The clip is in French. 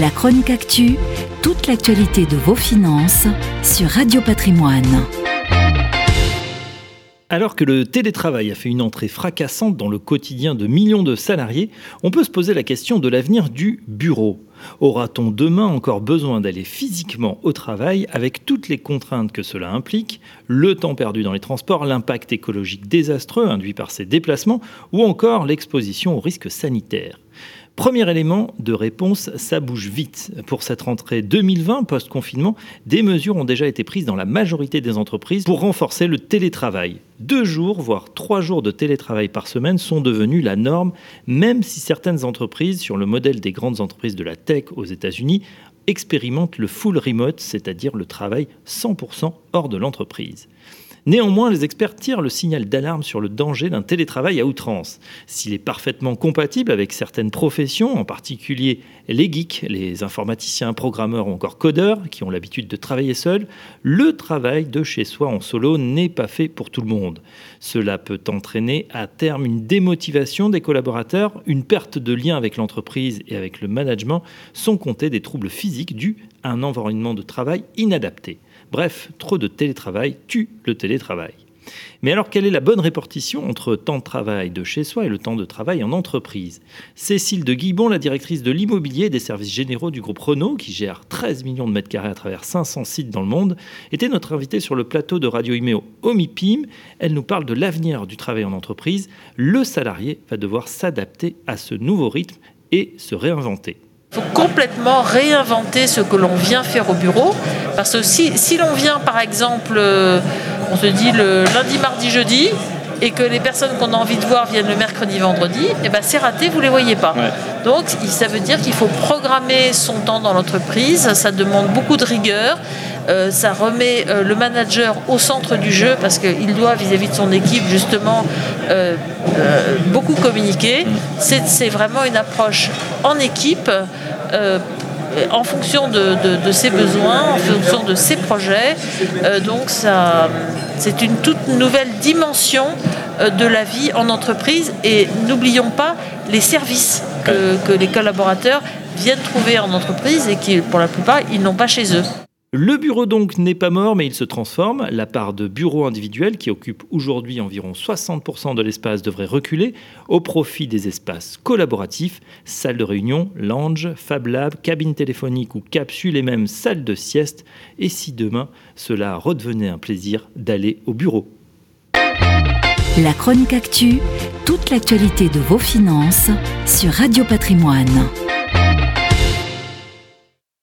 La chronique actu, toute l'actualité de vos finances sur Radio Patrimoine. Alors que le télétravail a fait une entrée fracassante dans le quotidien de millions de salariés, on peut se poser la question de l'avenir du bureau. Aura-t-on demain encore besoin d'aller physiquement au travail avec toutes les contraintes que cela implique, le temps perdu dans les transports, l'impact écologique désastreux induit par ces déplacements ou encore l'exposition aux risques sanitaires Premier élément de réponse, ça bouge vite. Pour cette rentrée 2020 post-confinement, des mesures ont déjà été prises dans la majorité des entreprises pour renforcer le télétravail. Deux jours, voire trois jours de télétravail par semaine sont devenus la norme, même si certaines entreprises, sur le modèle des grandes entreprises de la tech aux États-Unis, expérimentent le full remote, c'est-à-dire le travail 100% hors de l'entreprise. Néanmoins, les experts tirent le signal d'alarme sur le danger d'un télétravail à outrance. S'il est parfaitement compatible avec certaines professions, en particulier les geeks, les informaticiens, programmeurs ou encore codeurs, qui ont l'habitude de travailler seuls, le travail de chez soi en solo n'est pas fait pour tout le monde. Cela peut entraîner à terme une démotivation des collaborateurs, une perte de lien avec l'entreprise et avec le management, sans compter des troubles physiques dus à un environnement de travail inadapté. Bref, trop de télétravail tue le télétravail. Mais alors, quelle est la bonne répartition entre temps de travail de chez soi et le temps de travail en entreprise? Cécile de Guibon, la directrice de l'immobilier des services généraux du groupe Renault, qui gère 13 millions de mètres carrés à travers 500 sites dans le monde, était notre invitée sur le plateau de Radio Iméo Omipim. Elle nous parle de l'avenir du travail en entreprise. Le salarié va devoir s'adapter à ce nouveau rythme et se réinventer. Il faut complètement réinventer ce que l'on vient faire au bureau. Parce que si, si l'on vient, par exemple, euh, on se dit le lundi, mardi, jeudi, et que les personnes qu'on a envie de voir viennent le mercredi, vendredi, et eh ben c'est raté, vous ne les voyez pas. Donc ça veut dire qu'il faut programmer son temps dans l'entreprise, ça demande beaucoup de rigueur, euh, ça remet euh, le manager au centre du jeu parce qu'il doit vis-à-vis de son équipe justement euh, beaucoup communiquer. C'est vraiment une approche en équipe en fonction de, ses besoins, en fonction de ses projets. donc ça, c'est une toute nouvelle dimension de la vie en entreprise et n'oublions pas les services que, que les collaborateurs viennent trouver en entreprise et qui, pour la plupart, ils n'ont pas chez eux. Le bureau donc n'est pas mort, mais il se transforme. La part de bureaux individuels, qui occupe aujourd'hui environ 60% de l'espace, devrait reculer au profit des espaces collaboratifs, salles de réunion, lounge, fab lab, cabine téléphonique ou capsule et même salles de sieste. Et si demain, cela redevenait un plaisir d'aller au bureau La chronique actu, toute l'actualité de vos finances sur Radio Patrimoine.